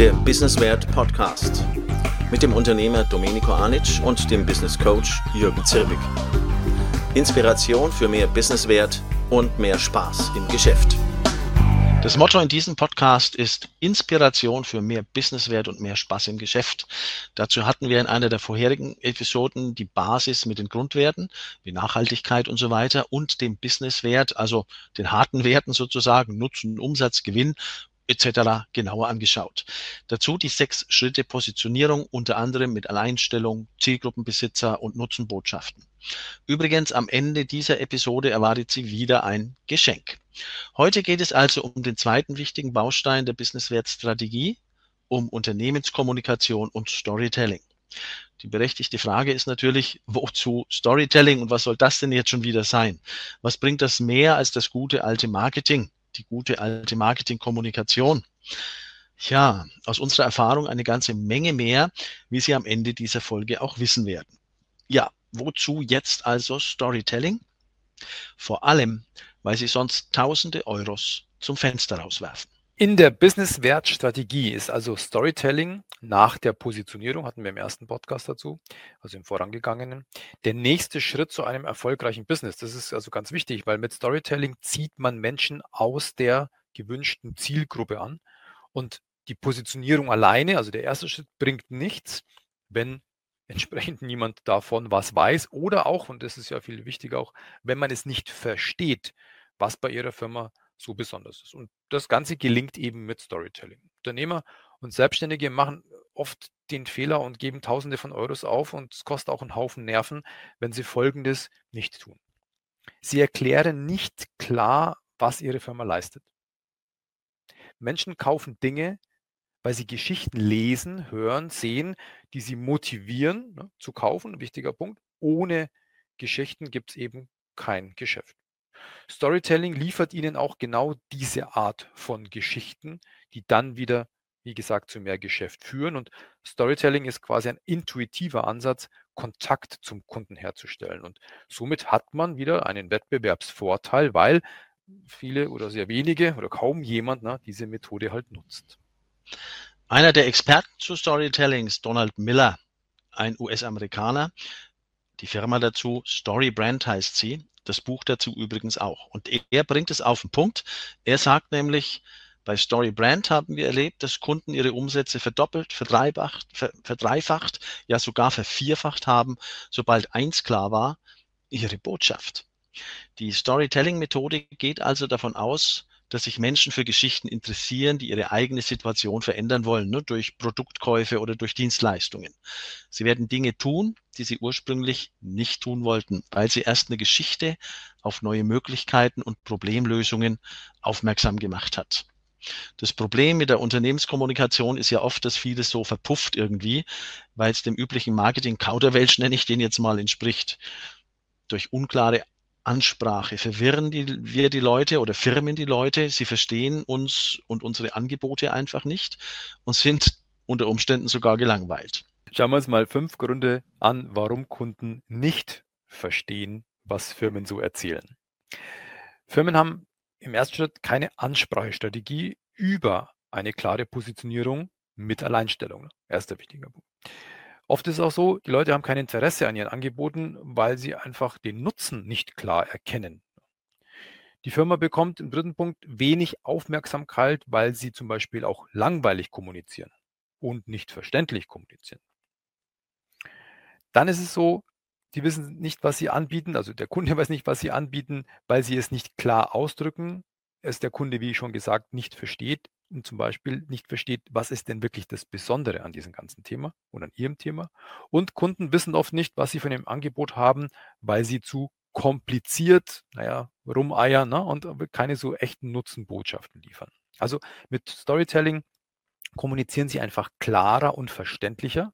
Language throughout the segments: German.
der Businesswert Podcast mit dem Unternehmer Domenico Anic und dem Business Coach Jürgen Zirbig. Inspiration für mehr Businesswert und mehr Spaß im Geschäft. Das Motto in diesem Podcast ist Inspiration für mehr Businesswert und mehr Spaß im Geschäft. Dazu hatten wir in einer der vorherigen Episoden die Basis mit den Grundwerten, wie Nachhaltigkeit und so weiter und dem Businesswert, also den harten Werten sozusagen, Nutzen, Umsatz, Gewinn etc. genauer angeschaut. Dazu die sechs Schritte Positionierung, unter anderem mit Alleinstellung, Zielgruppenbesitzer und Nutzenbotschaften. Übrigens, am Ende dieser Episode erwartet Sie wieder ein Geschenk. Heute geht es also um den zweiten wichtigen Baustein der Businesswertstrategie, um Unternehmenskommunikation und Storytelling. Die berechtigte Frage ist natürlich, wozu Storytelling und was soll das denn jetzt schon wieder sein? Was bringt das mehr als das gute alte Marketing? Die gute alte Marketingkommunikation. Ja, aus unserer Erfahrung eine ganze Menge mehr, wie Sie am Ende dieser Folge auch wissen werden. Ja, wozu jetzt also Storytelling? Vor allem, weil Sie sonst tausende Euros zum Fenster rauswerfen. In der Business-Wert-Strategie ist also Storytelling nach der Positionierung, hatten wir im ersten Podcast dazu, also im vorangegangenen, der nächste Schritt zu einem erfolgreichen Business. Das ist also ganz wichtig, weil mit Storytelling zieht man Menschen aus der gewünschten Zielgruppe an und die Positionierung alleine, also der erste Schritt, bringt nichts, wenn entsprechend niemand davon was weiß oder auch, und das ist ja viel wichtiger auch, wenn man es nicht versteht, was bei Ihrer Firma so besonders ist. Und das Ganze gelingt eben mit Storytelling. Unternehmer und Selbstständige machen oft den Fehler und geben Tausende von Euros auf und es kostet auch einen Haufen Nerven, wenn sie Folgendes nicht tun. Sie erklären nicht klar, was ihre Firma leistet. Menschen kaufen Dinge, weil sie Geschichten lesen, hören, sehen, die sie motivieren ne, zu kaufen. Wichtiger Punkt. Ohne Geschichten gibt es eben kein Geschäft. Storytelling liefert Ihnen auch genau diese Art von Geschichten, die dann wieder, wie gesagt, zu mehr Geschäft führen. Und Storytelling ist quasi ein intuitiver Ansatz, Kontakt zum Kunden herzustellen. Und somit hat man wieder einen Wettbewerbsvorteil, weil viele oder sehr wenige oder kaum jemand na, diese Methode halt nutzt. Einer der Experten zu Storytelling ist Donald Miller, ein US-Amerikaner. Die Firma dazu, Story Brand heißt sie, das Buch dazu übrigens auch. Und er bringt es auf den Punkt. Er sagt nämlich, bei Story Brand haben wir erlebt, dass Kunden ihre Umsätze verdoppelt, verdreifacht, verdreifacht, ja sogar vervierfacht haben, sobald eins klar war, ihre Botschaft. Die Storytelling-Methode geht also davon aus, dass sich Menschen für Geschichten interessieren, die ihre eigene Situation verändern wollen, ne, durch Produktkäufe oder durch Dienstleistungen. Sie werden Dinge tun, die sie ursprünglich nicht tun wollten, weil sie erst eine Geschichte auf neue Möglichkeiten und Problemlösungen aufmerksam gemacht hat. Das Problem mit der Unternehmenskommunikation ist ja oft, dass vieles so verpufft irgendwie, weil es dem üblichen Marketing-Kauderwelsch, nenne ich den jetzt mal, entspricht. Durch unklare Ansprache verwirren die, wir die Leute oder Firmen die Leute. Sie verstehen uns und unsere Angebote einfach nicht und sind unter Umständen sogar gelangweilt. Schauen wir uns mal fünf Gründe an, warum Kunden nicht verstehen, was Firmen so erzählen. Firmen haben im ersten Schritt keine Ansprachestrategie über eine klare Positionierung mit Alleinstellung. Erster wichtiger Punkt. Oft ist es auch so, die Leute haben kein Interesse an ihren Angeboten, weil sie einfach den Nutzen nicht klar erkennen. Die Firma bekommt im dritten Punkt wenig Aufmerksamkeit, weil sie zum Beispiel auch langweilig kommunizieren und nicht verständlich kommunizieren. Dann ist es so, die wissen nicht, was sie anbieten, also der Kunde weiß nicht, was sie anbieten, weil sie es nicht klar ausdrücken, es der Kunde, wie schon gesagt, nicht versteht und zum Beispiel nicht versteht, was ist denn wirklich das Besondere an diesem ganzen Thema oder an ihrem Thema. Und Kunden wissen oft nicht, was sie von dem Angebot haben, weil sie zu kompliziert, naja, rumeiern ne, und keine so echten Nutzenbotschaften liefern. Also mit Storytelling kommunizieren sie einfach klarer und verständlicher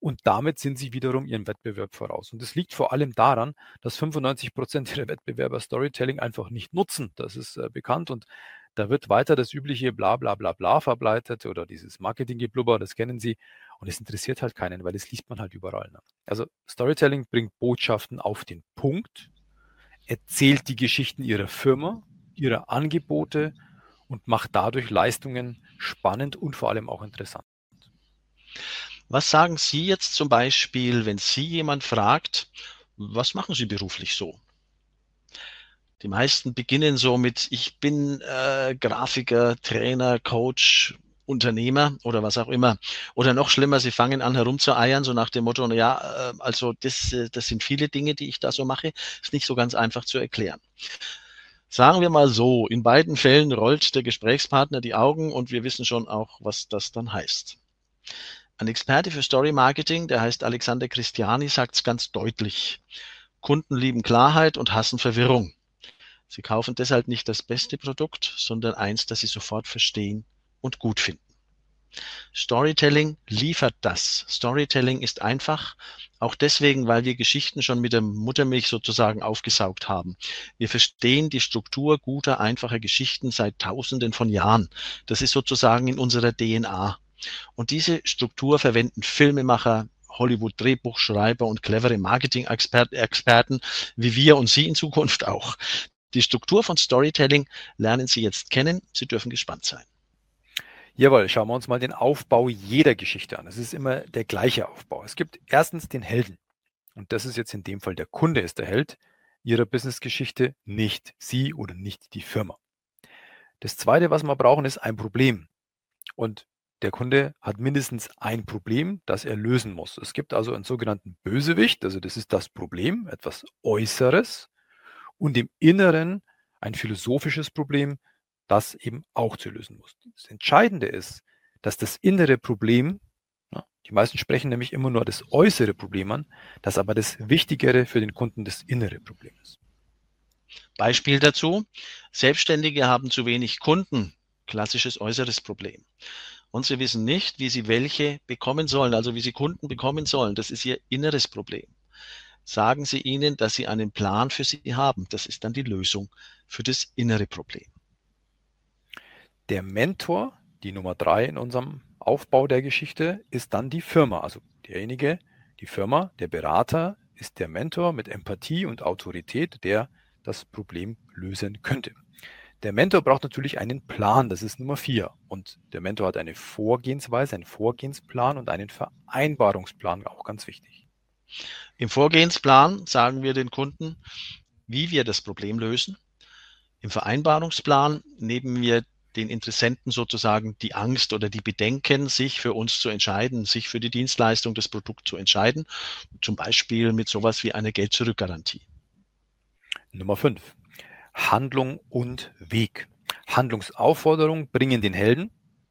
und damit sind sie wiederum ihren Wettbewerb voraus. Und das liegt vor allem daran, dass 95 Prozent ihrer Wettbewerber Storytelling einfach nicht nutzen. Das ist äh, bekannt und da wird weiter das übliche bla bla bla bla verbreitet oder dieses Marketinggeblubber, das kennen Sie. Und es interessiert halt keinen, weil das liest man halt überall. Ne? Also Storytelling bringt Botschaften auf den Punkt, erzählt die Geschichten ihrer Firma, ihrer Angebote und macht dadurch Leistungen spannend und vor allem auch interessant. Was sagen Sie jetzt zum Beispiel, wenn Sie jemand fragt, was machen Sie beruflich so? Die meisten beginnen so mit, ich bin äh, Grafiker, Trainer, Coach, Unternehmer oder was auch immer. Oder noch schlimmer, sie fangen an herumzueiern, so nach dem Motto, na ja, äh, also das, äh, das sind viele Dinge, die ich da so mache, ist nicht so ganz einfach zu erklären. Sagen wir mal so, in beiden Fällen rollt der Gesprächspartner die Augen und wir wissen schon auch, was das dann heißt. Ein Experte für Story Marketing, der heißt Alexander Christiani, sagt es ganz deutlich. Kunden lieben Klarheit und hassen Verwirrung. Sie kaufen deshalb nicht das beste Produkt, sondern eins, das Sie sofort verstehen und gut finden. Storytelling liefert das. Storytelling ist einfach, auch deswegen, weil wir Geschichten schon mit der Muttermilch sozusagen aufgesaugt haben. Wir verstehen die Struktur guter, einfacher Geschichten seit Tausenden von Jahren. Das ist sozusagen in unserer DNA. Und diese Struktur verwenden Filmemacher, Hollywood-Drehbuchschreiber und clevere Marketing-Experten wie wir und Sie in Zukunft auch. Die Struktur von Storytelling lernen Sie jetzt kennen. Sie dürfen gespannt sein. Jawohl, schauen wir uns mal den Aufbau jeder Geschichte an. Es ist immer der gleiche Aufbau. Es gibt erstens den Helden. Und das ist jetzt in dem Fall der Kunde ist der Held Ihrer Businessgeschichte, nicht Sie oder nicht die Firma. Das zweite, was wir brauchen, ist ein Problem. Und der Kunde hat mindestens ein Problem, das er lösen muss. Es gibt also einen sogenannten Bösewicht, also das ist das Problem, etwas Äußeres, und im Inneren ein philosophisches Problem, das eben auch zu lösen muss. Das Entscheidende ist, dass das innere Problem, die meisten sprechen nämlich immer nur das äußere Problem an, dass aber das Wichtigere für den Kunden das innere Problem ist. Beispiel dazu, Selbstständige haben zu wenig Kunden, klassisches äußeres Problem. Und sie wissen nicht, wie sie welche bekommen sollen, also wie sie Kunden bekommen sollen. Das ist ihr inneres Problem sagen Sie ihnen, dass Sie einen Plan für sie haben. Das ist dann die Lösung für das innere Problem. Der Mentor, die Nummer drei in unserem Aufbau der Geschichte, ist dann die Firma. Also derjenige, die Firma, der Berater ist der Mentor mit Empathie und Autorität, der das Problem lösen könnte. Der Mentor braucht natürlich einen Plan, das ist Nummer vier. Und der Mentor hat eine Vorgehensweise, einen Vorgehensplan und einen Vereinbarungsplan, auch ganz wichtig. Im Vorgehensplan sagen wir den Kunden, wie wir das Problem lösen. Im Vereinbarungsplan nehmen wir den Interessenten sozusagen die Angst oder die Bedenken, sich für uns zu entscheiden, sich für die Dienstleistung, das Produkt zu entscheiden, zum Beispiel mit sowas wie einer Geld-Zurück-Garantie. Nummer 5. Handlung und Weg. Handlungsaufforderungen bringen den Helden,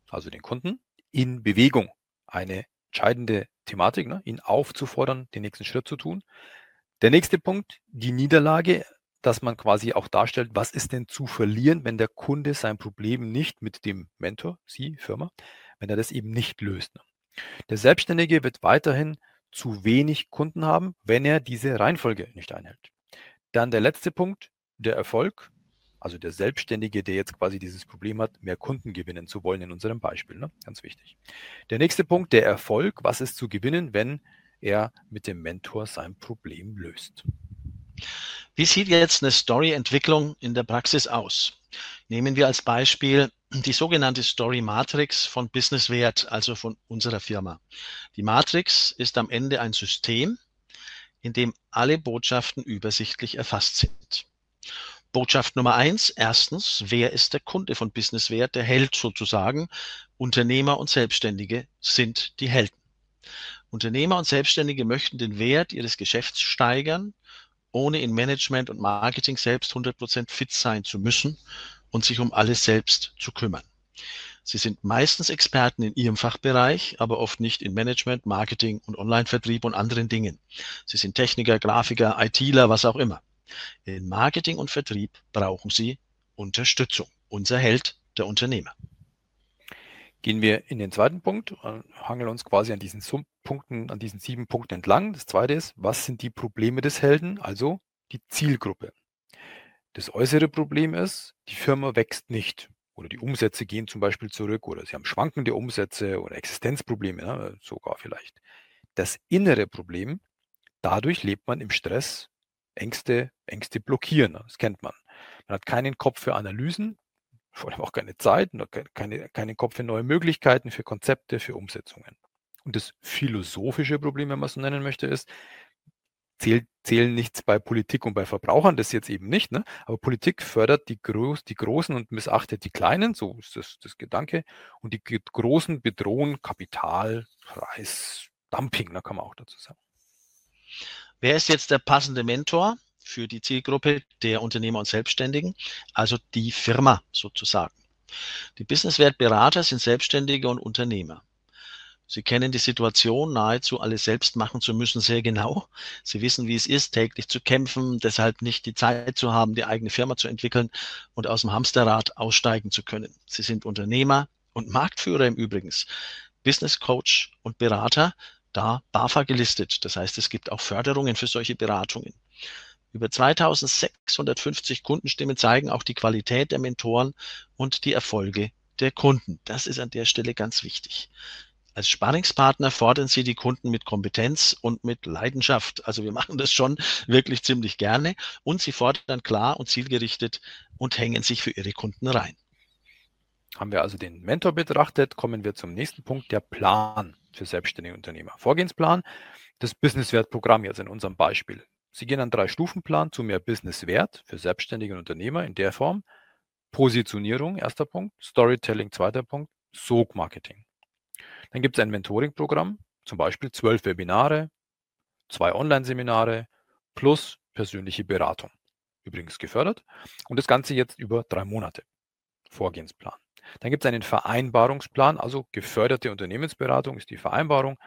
also den Kunden, in Bewegung. Eine entscheidende Thematik, ne? ihn aufzufordern, den nächsten Schritt zu tun. Der nächste Punkt, die Niederlage, dass man quasi auch darstellt, was ist denn zu verlieren, wenn der Kunde sein Problem nicht mit dem Mentor, Sie, Firma, wenn er das eben nicht löst. Ne? Der Selbstständige wird weiterhin zu wenig Kunden haben, wenn er diese Reihenfolge nicht einhält. Dann der letzte Punkt, der Erfolg. Also der Selbstständige, der jetzt quasi dieses Problem hat, mehr Kunden gewinnen zu wollen in unserem Beispiel. Ne? Ganz wichtig. Der nächste Punkt, der Erfolg. Was ist zu gewinnen, wenn er mit dem Mentor sein Problem löst? Wie sieht jetzt eine Story-Entwicklung in der Praxis aus? Nehmen wir als Beispiel die sogenannte Story Matrix von Business Wert, also von unserer Firma. Die Matrix ist am Ende ein System, in dem alle Botschaften übersichtlich erfasst sind. Botschaft Nummer eins. Erstens, wer ist der Kunde von Businesswert? Der Held sozusagen. Unternehmer und Selbstständige sind die Helden. Unternehmer und Selbstständige möchten den Wert ihres Geschäfts steigern, ohne in Management und Marketing selbst 100% fit sein zu müssen und sich um alles selbst zu kümmern. Sie sind meistens Experten in ihrem Fachbereich, aber oft nicht in Management, Marketing und Online-Vertrieb und anderen Dingen. Sie sind Techniker, Grafiker, ITler, was auch immer. In Marketing und Vertrieb brauchen Sie Unterstützung. Unser Held, der Unternehmer. Gehen wir in den zweiten Punkt, äh, hangeln uns quasi an diesen Punkten, an diesen sieben Punkten entlang. Das zweite ist, was sind die Probleme des Helden? Also die Zielgruppe. Das äußere Problem ist, die Firma wächst nicht oder die Umsätze gehen zum Beispiel zurück oder sie haben schwankende Umsätze oder Existenzprobleme, ne, sogar vielleicht. Das innere Problem, dadurch lebt man im Stress Ängste, Ängste blockieren. Das kennt man. Man hat keinen Kopf für Analysen, vor allem auch keine Zeit, keine, keinen Kopf für neue Möglichkeiten, für Konzepte, für Umsetzungen. Und das philosophische Problem, wenn man es so nennen möchte, ist, zählt, zählen nichts bei Politik und bei Verbrauchern, das jetzt eben nicht. Ne? Aber Politik fördert die, Groß, die Großen und missachtet die Kleinen, so ist das, das Gedanke. Und die Großen bedrohen Kapital, Preis, Dumping, da kann man auch dazu sagen. Wer ist jetzt der passende Mentor für die Zielgruppe der Unternehmer und Selbstständigen? Also die Firma sozusagen. Die Businesswertberater sind Selbstständige und Unternehmer. Sie kennen die Situation, nahezu alles selbst machen zu müssen, sehr genau. Sie wissen, wie es ist, täglich zu kämpfen, deshalb nicht die Zeit zu haben, die eigene Firma zu entwickeln und aus dem Hamsterrad aussteigen zu können. Sie sind Unternehmer und Marktführer im Übrigen, Business Coach und Berater, da BAFA gelistet. Das heißt, es gibt auch Förderungen für solche Beratungen. Über 2650 Kundenstimmen zeigen auch die Qualität der Mentoren und die Erfolge der Kunden. Das ist an der Stelle ganz wichtig. Als Sparringspartner fordern Sie die Kunden mit Kompetenz und mit Leidenschaft. Also wir machen das schon wirklich ziemlich gerne und Sie fordern klar und zielgerichtet und hängen sich für Ihre Kunden rein. Haben wir also den Mentor betrachtet, kommen wir zum nächsten Punkt, der Plan für selbstständige Unternehmer. Vorgehensplan, das Businesswertprogramm jetzt in unserem Beispiel. Sie gehen einen Drei-Stufen-Plan zu mehr Businesswert für selbstständige Unternehmer in der Form Positionierung, erster Punkt, Storytelling, zweiter Punkt, Sog-Marketing. Dann gibt es ein Mentoring-Programm, zum Beispiel zwölf Webinare, zwei Online-Seminare plus persönliche Beratung. Übrigens gefördert. Und das Ganze jetzt über drei Monate. Vorgehensplan. Dann gibt es einen Vereinbarungsplan, also geförderte Unternehmensberatung ist die Vereinbarung.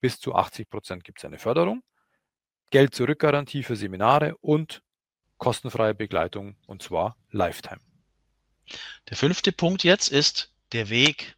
Bis zu 80 Prozent gibt es eine Förderung. Geld-Zurück-Garantie für Seminare und kostenfreie Begleitung und zwar Lifetime. Der fünfte Punkt jetzt ist der Weg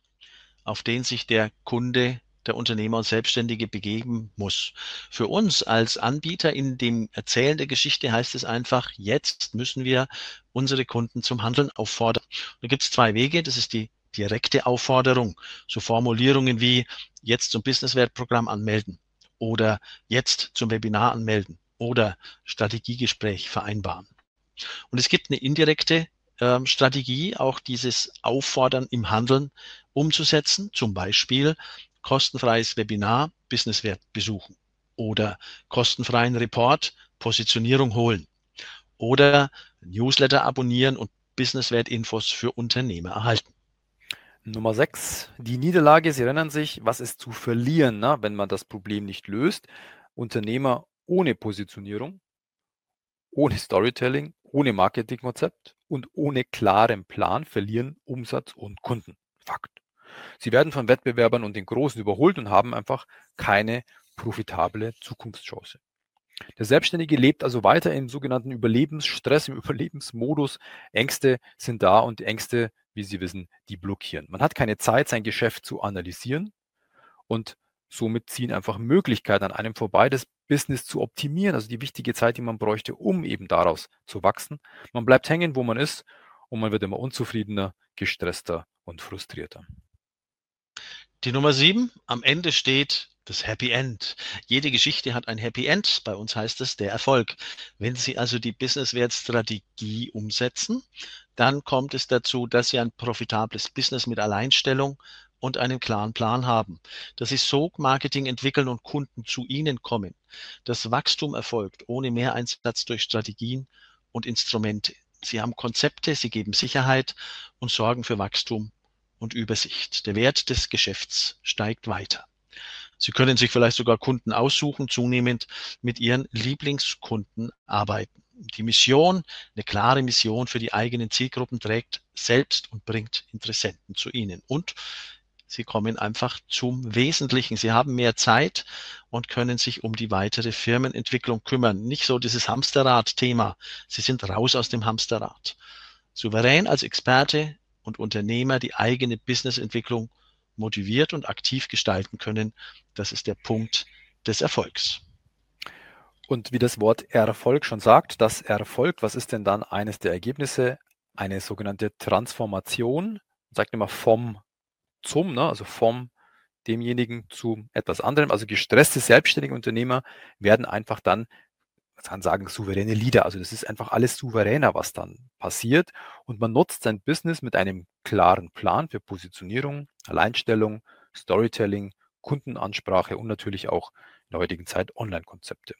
auf den sich der Kunde, der Unternehmer und Selbstständige begeben muss. Für uns als Anbieter in dem Erzählen der Geschichte heißt es einfach, jetzt müssen wir unsere Kunden zum Handeln auffordern. Da gibt es zwei Wege. Das ist die direkte Aufforderung. So Formulierungen wie jetzt zum Businesswertprogramm anmelden oder jetzt zum Webinar anmelden oder Strategiegespräch vereinbaren. Und es gibt eine indirekte ähm, Strategie, auch dieses Auffordern im Handeln umzusetzen, zum Beispiel kostenfreies Webinar Businesswert besuchen oder kostenfreien Report Positionierung holen oder Newsletter abonnieren und Businesswert-Infos für Unternehmer erhalten. Nummer 6, die Niederlage. Sie erinnern sich, was ist zu verlieren, na, wenn man das Problem nicht löst? Unternehmer ohne Positionierung, ohne Storytelling, ohne Marketingkonzept und ohne klaren Plan verlieren Umsatz und Kunden. Fakt. Sie werden von Wettbewerbern und den Großen überholt und haben einfach keine profitable Zukunftschance. Der Selbstständige lebt also weiter im sogenannten Überlebensstress, im Überlebensmodus. Ängste sind da und Ängste, wie Sie wissen, die blockieren. Man hat keine Zeit, sein Geschäft zu analysieren und somit ziehen einfach Möglichkeiten an einem vorbei, das Business zu optimieren, also die wichtige Zeit, die man bräuchte, um eben daraus zu wachsen. Man bleibt hängen, wo man ist und man wird immer unzufriedener, gestresster und frustrierter. Die Nummer sieben, am Ende steht das Happy End. Jede Geschichte hat ein Happy End. Bei uns heißt es der Erfolg. Wenn Sie also die Businesswertstrategie umsetzen, dann kommt es dazu, dass Sie ein profitables Business mit Alleinstellung und einen klaren Plan haben. Dass Sie Sog-Marketing entwickeln und Kunden zu Ihnen kommen. Das Wachstum erfolgt ohne Mehreinsatz durch Strategien und Instrumente. Sie haben Konzepte, sie geben Sicherheit und sorgen für Wachstum und Übersicht. Der Wert des Geschäfts steigt weiter. Sie können sich vielleicht sogar Kunden aussuchen, zunehmend mit Ihren Lieblingskunden arbeiten. Die Mission, eine klare Mission für die eigenen Zielgruppen trägt selbst und bringt Interessenten zu Ihnen. Und Sie kommen einfach zum Wesentlichen. Sie haben mehr Zeit und können sich um die weitere Firmenentwicklung kümmern. Nicht so dieses Hamsterrad-Thema. Sie sind raus aus dem Hamsterrad. Souverän als Experte und Unternehmer die eigene Businessentwicklung motiviert und aktiv gestalten können. Das ist der Punkt des Erfolgs. Und wie das Wort Erfolg schon sagt, das Erfolg, was ist denn dann eines der Ergebnisse? Eine sogenannte Transformation, sagt immer vom zum, ne, also vom demjenigen zu etwas anderem. Also gestresste selbstständige Unternehmer werden einfach dann kann sagen, souveräne Leader. Also das ist einfach alles souveräner, was dann passiert. Und man nutzt sein Business mit einem klaren Plan für Positionierung, Alleinstellung, Storytelling, Kundenansprache und natürlich auch in der heutigen Zeit Online-Konzepte.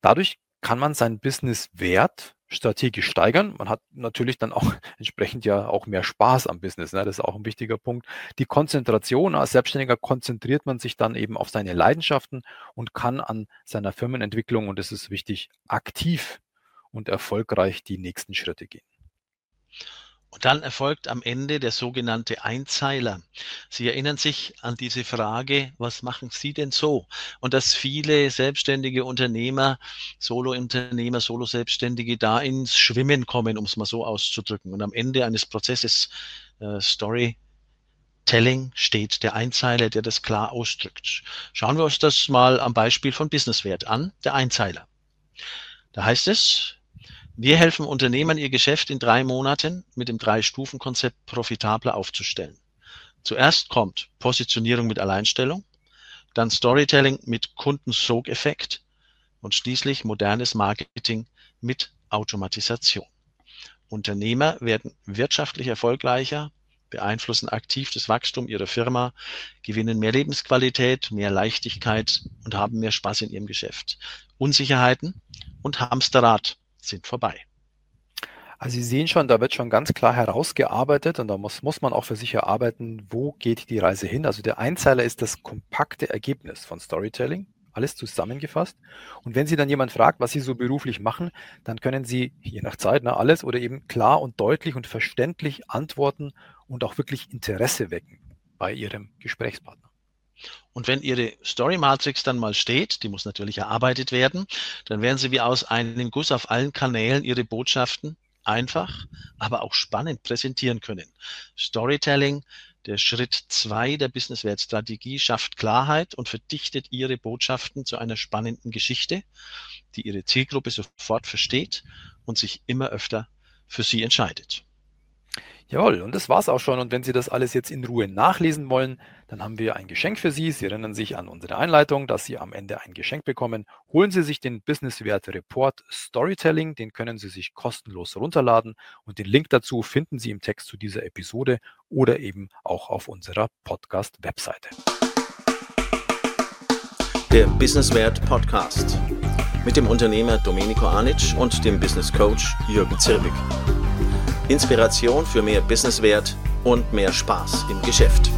Dadurch kann man seinen Business-Wert strategisch steigern. Man hat natürlich dann auch entsprechend ja auch mehr Spaß am Business. Ne? Das ist auch ein wichtiger Punkt. Die Konzentration als Selbstständiger konzentriert man sich dann eben auf seine Leidenschaften und kann an seiner Firmenentwicklung, und das ist wichtig, aktiv und erfolgreich die nächsten Schritte gehen. Und dann erfolgt am Ende der sogenannte Einzeiler. Sie erinnern sich an diese Frage, was machen Sie denn so? Und dass viele selbstständige Unternehmer, Solo-Unternehmer, Solo-Selbstständige da ins Schwimmen kommen, um es mal so auszudrücken. Und am Ende eines Prozesses äh, Story Telling steht der Einzeiler, der das klar ausdrückt. Schauen wir uns das mal am Beispiel von Businesswert an, der Einzeiler. Da heißt es, wir helfen Unternehmern, ihr Geschäft in drei Monaten mit dem Drei-Stufen-Konzept profitabler aufzustellen. Zuerst kommt Positionierung mit Alleinstellung, dann Storytelling mit Kundensogeffekt und schließlich modernes Marketing mit Automatisation. Unternehmer werden wirtschaftlich erfolgreicher, beeinflussen aktiv das Wachstum ihrer Firma, gewinnen mehr Lebensqualität, mehr Leichtigkeit und haben mehr Spaß in ihrem Geschäft. Unsicherheiten und Hamsterrad sind vorbei. Also Sie sehen schon, da wird schon ganz klar herausgearbeitet und da muss, muss man auch für sich erarbeiten, wo geht die Reise hin. Also der Einzeiler ist das kompakte Ergebnis von Storytelling, alles zusammengefasst. Und wenn Sie dann jemand fragt, was Sie so beruflich machen, dann können Sie je nach Zeit ne, alles oder eben klar und deutlich und verständlich antworten und auch wirklich Interesse wecken bei Ihrem Gesprächspartner. Und wenn Ihre Story Matrix dann mal steht, die muss natürlich erarbeitet werden, dann werden Sie wie aus einem Guss auf allen Kanälen Ihre Botschaften einfach, aber auch spannend präsentieren können. Storytelling, der Schritt zwei der Businesswertstrategie, schafft Klarheit und verdichtet Ihre Botschaften zu einer spannenden Geschichte, die Ihre Zielgruppe sofort versteht und sich immer öfter für Sie entscheidet. Jawohl, und das war's auch schon. Und wenn Sie das alles jetzt in Ruhe nachlesen wollen, dann haben wir ein Geschenk für Sie. Sie erinnern sich an unsere Einleitung, dass Sie am Ende ein Geschenk bekommen. Holen Sie sich den Businesswert Report Storytelling, den können Sie sich kostenlos runterladen und den Link dazu finden Sie im Text zu dieser Episode oder eben auch auf unserer Podcast-Webseite. Der Businesswert Podcast mit dem Unternehmer Domenico Anic und dem Business Coach Jürgen Zirbig. Inspiration für mehr Businesswert und mehr Spaß im Geschäft.